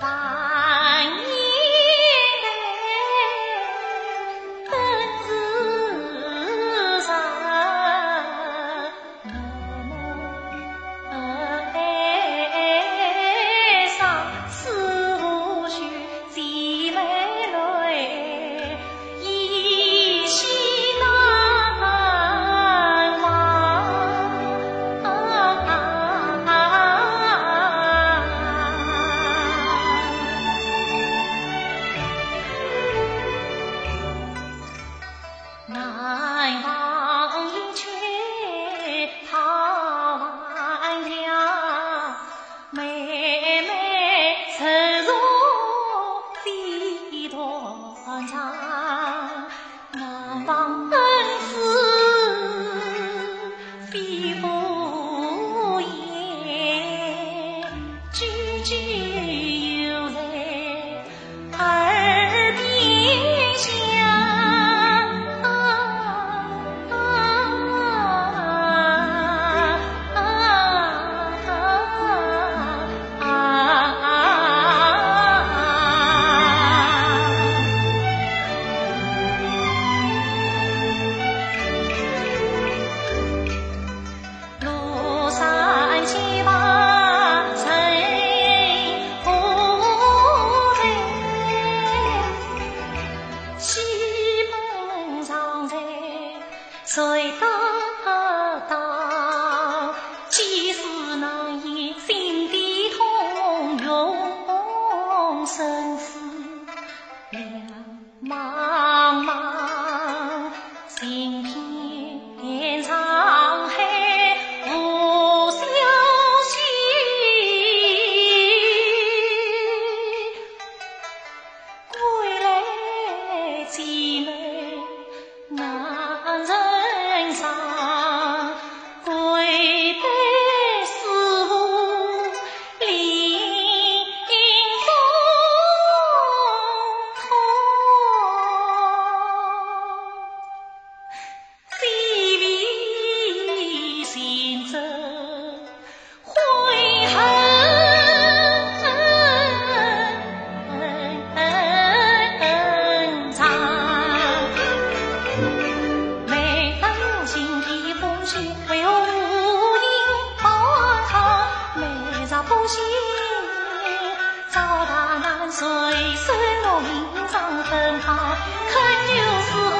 打 time. 再多赵大难随身我名章分发，可有是？